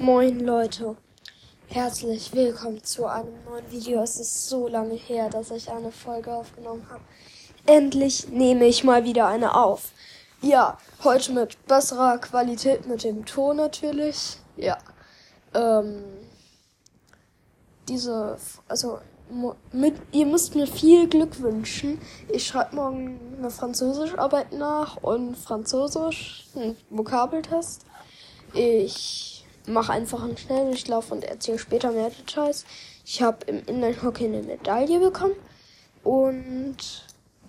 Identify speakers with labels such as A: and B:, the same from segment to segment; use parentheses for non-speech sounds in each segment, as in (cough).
A: Moin Leute, herzlich willkommen zu einem neuen Video. Es ist so lange her, dass ich eine Folge aufgenommen habe. Endlich nehme ich mal wieder eine auf. Ja, heute mit besserer Qualität mit dem Ton natürlich. Ja. Ähm, diese, also mit, ihr müsst mir viel Glück wünschen. Ich schreibe morgen eine Französischarbeit nach und Französisch, ein Vokabeltest. Ich mache einfach einen Schnelldurchlauf und erzähle später mehr Details. Ich habe im Inline-Hockey eine Medaille bekommen und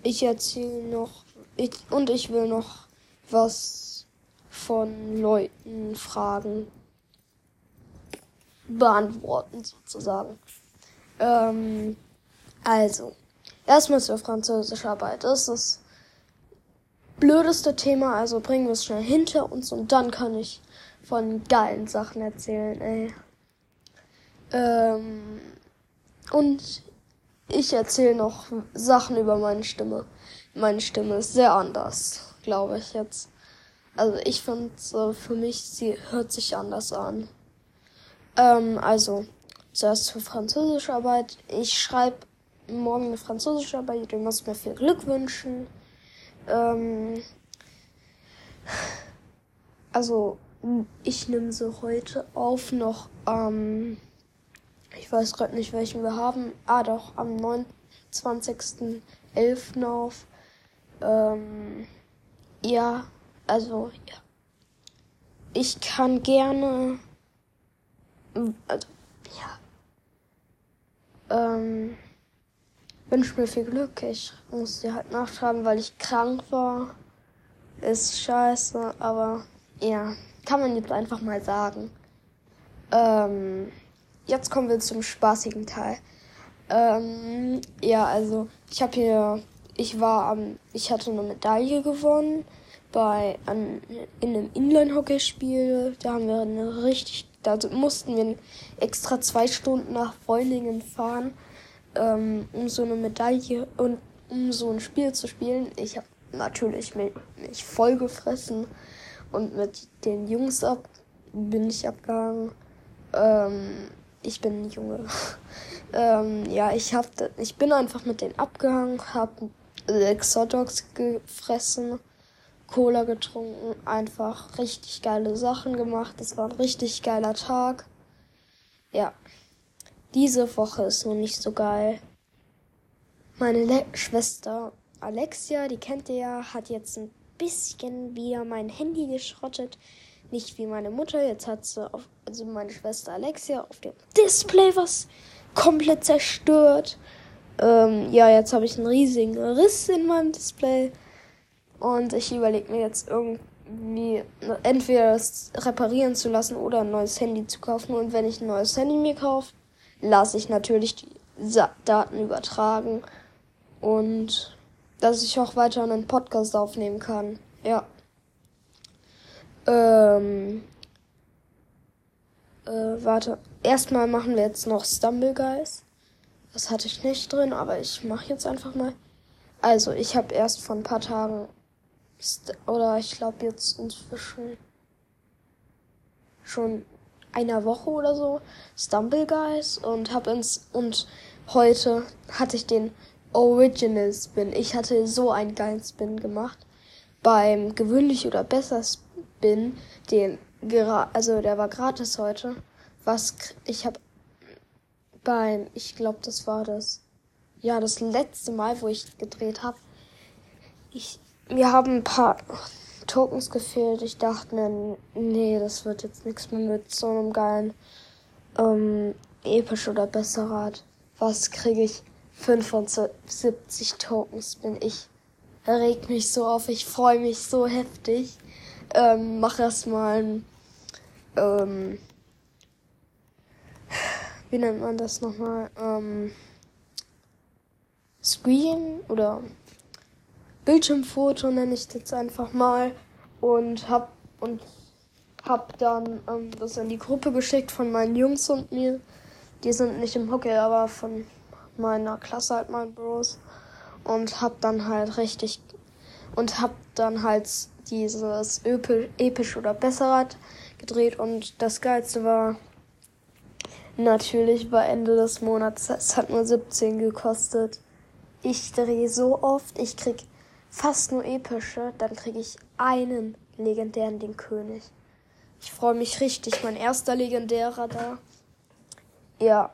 A: ich erzähle noch ich, und ich will noch was von Leuten fragen beantworten sozusagen. Ähm, also, erstmal zur Französischarbeit. Das ist das blödeste Thema, also bringen wir es schnell hinter uns und dann kann ich von geilen Sachen erzählen, ey. Ähm, und ich erzähle noch Sachen über meine Stimme. Meine Stimme ist sehr anders, glaube ich jetzt. Also ich finde, äh, für mich, sie hört sich anders an. Ähm, also, zuerst zur Französischarbeit. Ich schreibe morgen eine Französischarbeit, du musst mir viel Glück wünschen. Ähm, also, ich nehme sie heute auf noch am, ähm, ich weiß gerade nicht, welchen wir haben. Ah, doch, am 29.11. auf. Ähm, ja, also, ja. Ich kann gerne, also, ja. Ähm, wünsche mir viel Glück. Ich muss dir halt nachschreiben, weil ich krank war. Ist scheiße, aber ja. Kann man jetzt einfach mal sagen. Ähm, jetzt kommen wir zum spaßigen Teil. Ähm, ja, also ich habe hier, ich war am, ich hatte eine Medaille gewonnen bei an, in einem Inline-Hockeyspiel. Da haben wir eine richtig, da mussten wir extra zwei Stunden nach Freulingen fahren, ähm, um so eine Medaille und um so ein Spiel zu spielen. Ich habe natürlich mich, mich voll gefressen und mit den Jungs ab bin ich abgehangen. Ähm, ich bin ein Junge. (laughs) ähm, ja, ich hab, ich bin einfach mit denen abgehangen, hab sechs Hotdogs gefressen, Cola getrunken, einfach richtig geile Sachen gemacht. Es war ein richtig geiler Tag. Ja. Diese Woche ist noch nicht so geil. Meine Le Schwester Alexia, die kennt ihr ja, hat jetzt ein bisschen wieder mein Handy geschrottet. Nicht wie meine Mutter. Jetzt hat sie, auf, also meine Schwester Alexia, auf dem Display was komplett zerstört. Ähm, ja, jetzt habe ich einen riesigen Riss in meinem Display. Und ich überlege mir jetzt irgendwie entweder das reparieren zu lassen oder ein neues Handy zu kaufen. Und wenn ich ein neues Handy mir kaufe, lasse ich natürlich die Daten übertragen. Und dass ich auch weiter einen Podcast aufnehmen kann. Ja. Ähm. Äh, warte. Erstmal machen wir jetzt noch Stumble Guys. Das hatte ich nicht drin, aber ich mache jetzt einfach mal. Also, ich habe erst vor ein paar Tagen oder ich glaube jetzt inzwischen schon einer Woche oder so Stumble Guys und habe ins und heute hatte ich den Original Spin. Ich hatte so einen geilen Spin gemacht. Beim gewöhnlich oder besser Spin, den also der war gratis heute. Was ich habe beim, ich glaube, das war das, ja, das letzte Mal, wo ich gedreht habe. Ich, mir haben ein paar Tokens gefehlt. Ich dachte mir, nee, das wird jetzt nichts mehr mit so einem geilen ähm, episch oder besser Rad. Was kriege ich? 75 Tokens bin ich. Regt mich so auf, ich freue mich so heftig. Ähm, mach erstmal ein, ähm, wie nennt man das nochmal? Ähm, Screen oder Bildschirmfoto nenne ich das einfach mal und hab und hab dann ähm, das in die Gruppe geschickt von meinen Jungs und mir. Die sind nicht im Hockey, aber von meiner Klasse halt mein Bros und hab dann halt richtig und hab dann halt dieses episch oder besser gedreht und das Geilste war natürlich bei Ende des Monats. Es hat nur 17 gekostet. Ich drehe so oft, ich krieg fast nur epische, dann krieg ich einen legendären, den König. Ich freue mich richtig, mein erster legendärer da. Ja.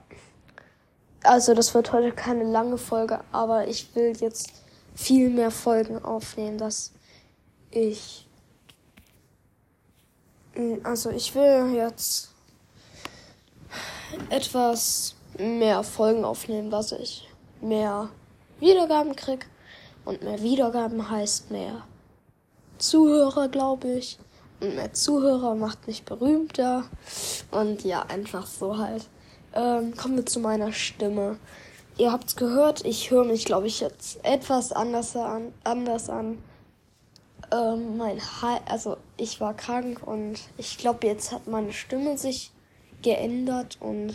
A: Also das wird heute keine lange Folge, aber ich will jetzt viel mehr Folgen aufnehmen, dass ich also ich will jetzt etwas mehr Folgen aufnehmen, dass ich mehr Wiedergaben krieg. Und mehr Wiedergaben heißt mehr Zuhörer, glaube ich. Und mehr Zuhörer macht mich berühmter. Und ja, einfach so halt. Ähm, kommen wir zu meiner Stimme. Ihr habt's gehört, ich höre mich, glaube ich, jetzt etwas anders an. Anders an. Ähm, mein ha also ich war krank und ich glaube, jetzt hat meine Stimme sich geändert und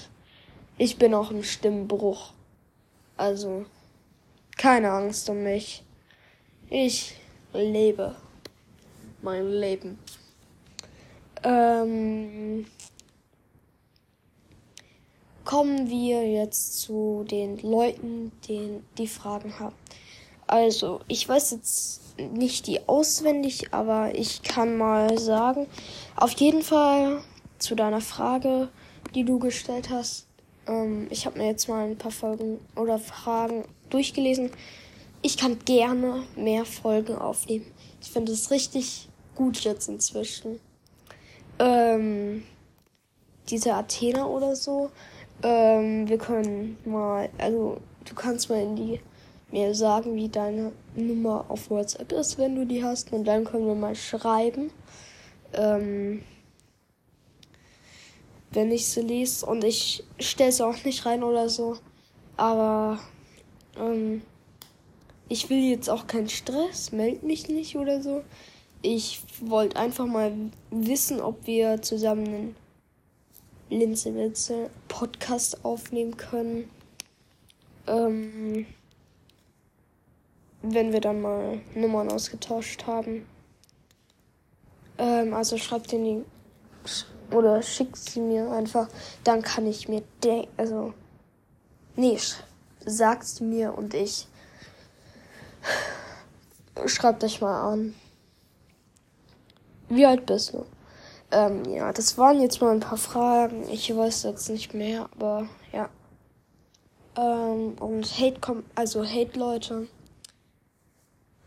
A: ich bin auch im Stimmbruch. Also keine Angst um mich. Ich lebe mein Leben. Ähm, kommen wir jetzt zu den Leuten, die die Fragen haben. Also, ich weiß jetzt nicht die auswendig, aber ich kann mal sagen, auf jeden Fall zu deiner Frage, die du gestellt hast. Ähm, ich habe mir jetzt mal ein paar Folgen oder Fragen durchgelesen. Ich kann gerne mehr Folgen aufnehmen. Ich finde es richtig gut jetzt inzwischen. Ähm, diese Athena oder so. Ähm, wir können mal, also du kannst mal in die mir sagen, wie deine Nummer auf WhatsApp ist, wenn du die hast. Und dann können wir mal schreiben. Ähm, wenn ich sie lese. Und ich stelle sie auch nicht rein oder so. Aber ähm, ich will jetzt auch keinen Stress. Meld mich nicht oder so. Ich wollte einfach mal wissen, ob wir zusammen einen Linse Podcast aufnehmen können. Ähm, wenn wir dann mal Nummern ausgetauscht haben. Ähm, also schreibt in die oder schickt sie mir einfach, dann kann ich mir denken, also nee, sagt sie mir und ich (sighs) schreibt euch mal an. Wie alt bist du? Ähm, ja, das waren jetzt mal ein paar Fragen. Ich weiß jetzt nicht mehr, aber ja. Ähm, und Hate kommt, also Hate Leute.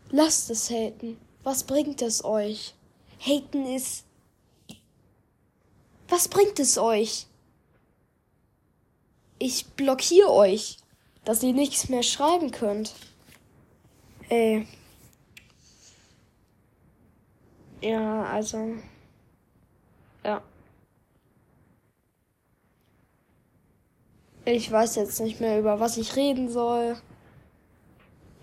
A: Lasst es haten. Was bringt es euch? Haten ist. Was bringt es euch? Ich blockiere euch, dass ihr nichts mehr schreiben könnt. Ey. Ja, also. Ja. Ich weiß jetzt nicht mehr, über was ich reden soll.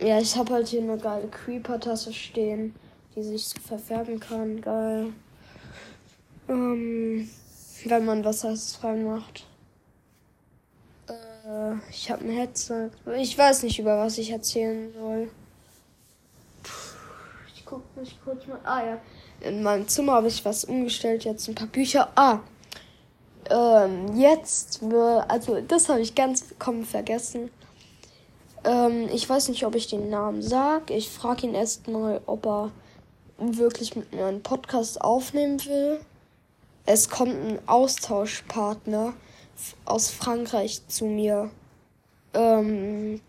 A: Ja, ich habe halt hier eine geile Creeper-Tasse stehen, die sich so verfärben kann. Geil. Ähm, wenn man was heißt reinmacht. Äh, ich habe ein Headset. Ich weiß nicht, über was ich erzählen soll. Ich guck mich kurz mal. Ah ja. In meinem Zimmer habe ich was umgestellt. Jetzt ein paar Bücher. Ah. Ähm, jetzt, also das habe ich ganz kommen vergessen. Ähm, ich weiß nicht, ob ich den Namen sage. Ich frage ihn erstmal, ob er wirklich mit mir einen Podcast aufnehmen will. Es kommt ein Austauschpartner aus Frankreich zu mir. Ähm,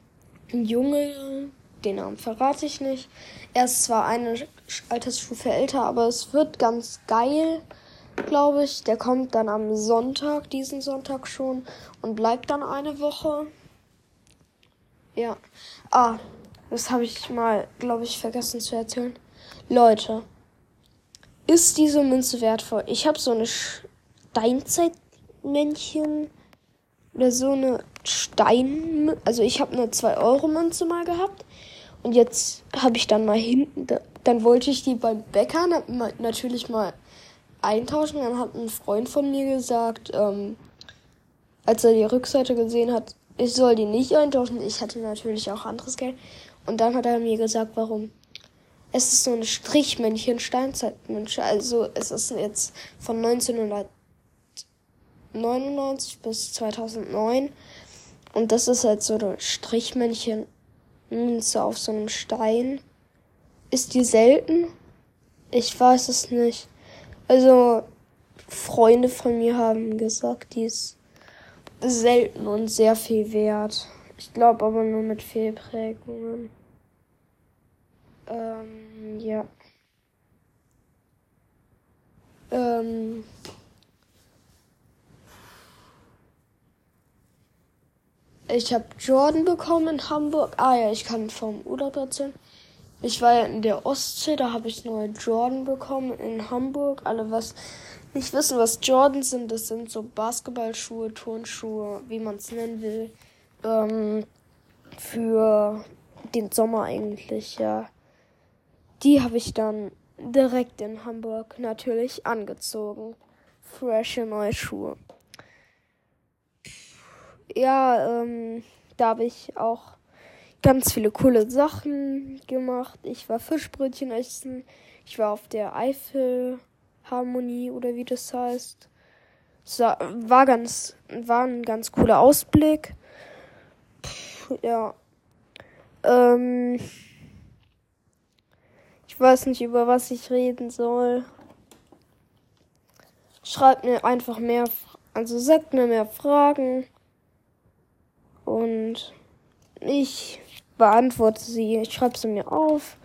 A: ein Junge, den Namen verrate ich nicht. Er ist zwar eine Altersstufe älter, aber es wird ganz geil, glaube ich. Der kommt dann am Sonntag, diesen Sonntag schon, und bleibt dann eine Woche. Ja. Ah, das habe ich mal, glaube ich, vergessen zu erzählen. Leute, ist diese Münze wertvoll? Ich habe so eine Steinzeitmännchen oder so eine Stein, also ich habe eine 2 Euro Münze mal gehabt und jetzt habe ich dann mal hinten, dann wollte ich die beim Bäcker natürlich mal eintauschen. Dann hat ein Freund von mir gesagt, ähm, als er die Rückseite gesehen hat, ich soll die nicht eintauschen. Ich hatte natürlich auch anderes Geld. Und dann hat er mir gesagt, warum. Es ist so eine Strichmännchen Steinzeitmünze. Also es ist jetzt von 1999 bis 2009. Und das ist halt so eine Strichmännchen Münze auf so einem Stein. Ist die selten? Ich weiß es nicht. Also Freunde von mir haben gesagt, die ist selten und sehr viel wert. Ich glaube aber nur mit Fehlprägungen. Ähm, ja. Ähm. Ich habe Jordan bekommen in Hamburg. Ah ja, ich kann vom Urlaub erzählen. Ich war ja in der Ostsee, da habe ich neue Jordan bekommen in Hamburg. Alle was nicht wissen, was Jordan sind, das sind so Basketballschuhe, Turnschuhe, wie man es nennen will. Ähm, für den Sommer eigentlich, ja. Die habe ich dann direkt in Hamburg natürlich angezogen. Frische neue Schuhe. Ja, ähm, da habe ich auch ganz viele coole Sachen gemacht. Ich war Fischbrötchen essen. Ich war auf der Eifelharmonie oder wie das heißt. Es war ganz, war ein ganz cooler Ausblick. ja. Ähm, ich weiß nicht, über was ich reden soll. Schreibt mir einfach mehr, also sagt mir mehr Fragen. Und ich beantworte sie. Ich schreibe sie mir auf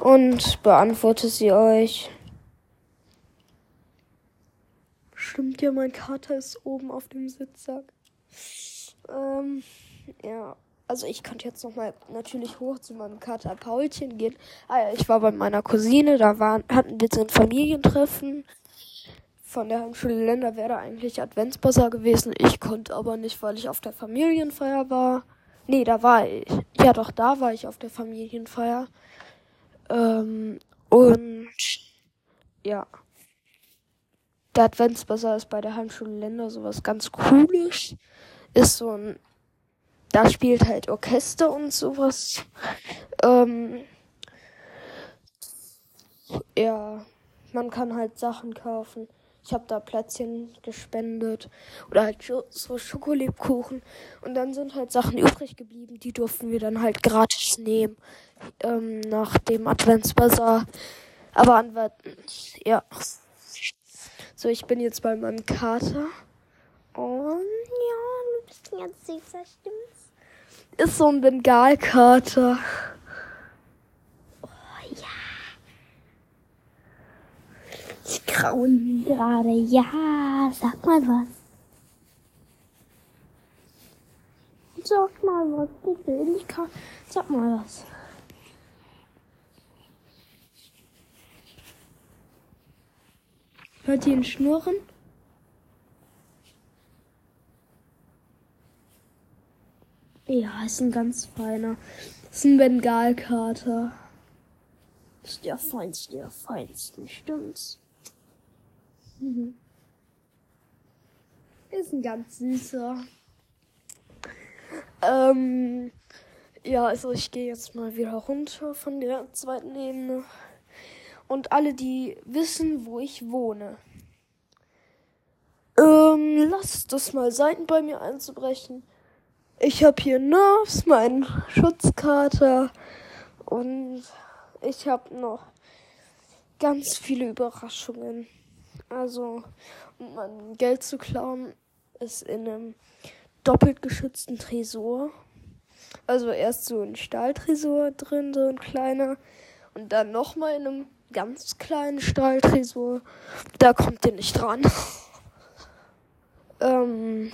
A: und beantworte sie euch. Stimmt ja, mein Kater ist oben auf dem Sitzsack. Ähm, ja. Also ich könnte jetzt nochmal natürlich hoch zu meinem Kater Paulchen gehen. Ah ja, ich war bei meiner Cousine, da waren, hatten wir so ein Familientreffen. Von der Heimschule Länder wäre eigentlich Adventsbasar gewesen. Ich konnte aber nicht, weil ich auf der Familienfeier war. Nee, da war ich. Ja, doch, da war ich auf der Familienfeier. Ähm, und ja. Der Adventsbasar ist bei der Heimschule Länder sowas ganz Cooles. Ist so ein. Da spielt halt Orchester und sowas. Ähm, ja, man kann halt Sachen kaufen. Ich habe da Plätzchen gespendet oder halt so Schokolebkuchen. Und dann sind halt Sachen übrig geblieben, die durften wir dann halt gratis nehmen ähm, nach dem Adventsbasar. Aber anwarten, ja. So, ich bin jetzt bei meinem Kater. Und ja, du bist ganz süßer, stimmt's? Ist so ein Bengalkater. Ich grauen gerade. Ja, sag mal was. Sag mal was, bitte. Ich kann. Sag mal was. Hört ihr ihn schnurren? Ja, ist ein ganz feiner. Ist ein Bengalkater. Ist der feinste der feinsten, stimmt's? Mhm. Ist ein ganz süßer. Ähm, ja, also ich gehe jetzt mal wieder runter von der zweiten Ebene. Und alle, die wissen, wo ich wohne. Ähm, lasst es mal sein, bei mir einzubrechen. Ich habe hier Nerves, meinen Schutzkater. Und ich habe noch ganz viele Überraschungen. Also, um mein Geld zu klauen, ist in einem doppelt geschützten Tresor. Also erst so ein Stahltresor drin, so ein kleiner. Und dann nochmal in einem ganz kleinen Stahltresor. Da kommt ihr nicht dran. (laughs) ähm.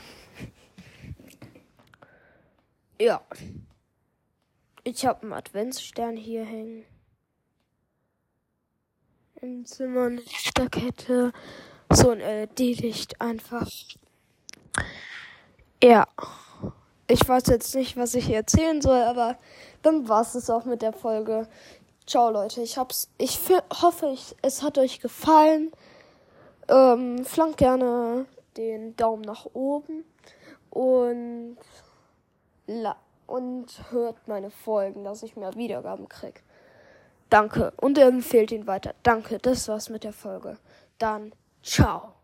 A: Ja. Ich habe einen Adventsstern hier hängen im Zimmer eine Lichterkette, so ein LED-Licht einfach. Ja. Ich weiß jetzt nicht, was ich hier erzählen soll, aber dann war es auch mit der Folge. Ciao Leute, ich hab's. Ich hoffe, ich, es hat euch gefallen. Ähm, flankt gerne den Daumen nach oben und la und hört meine Folgen, dass ich mehr Wiedergaben krieg. Danke. Und empfiehlt ihn weiter. Danke. Das war's mit der Folge. Dann ciao.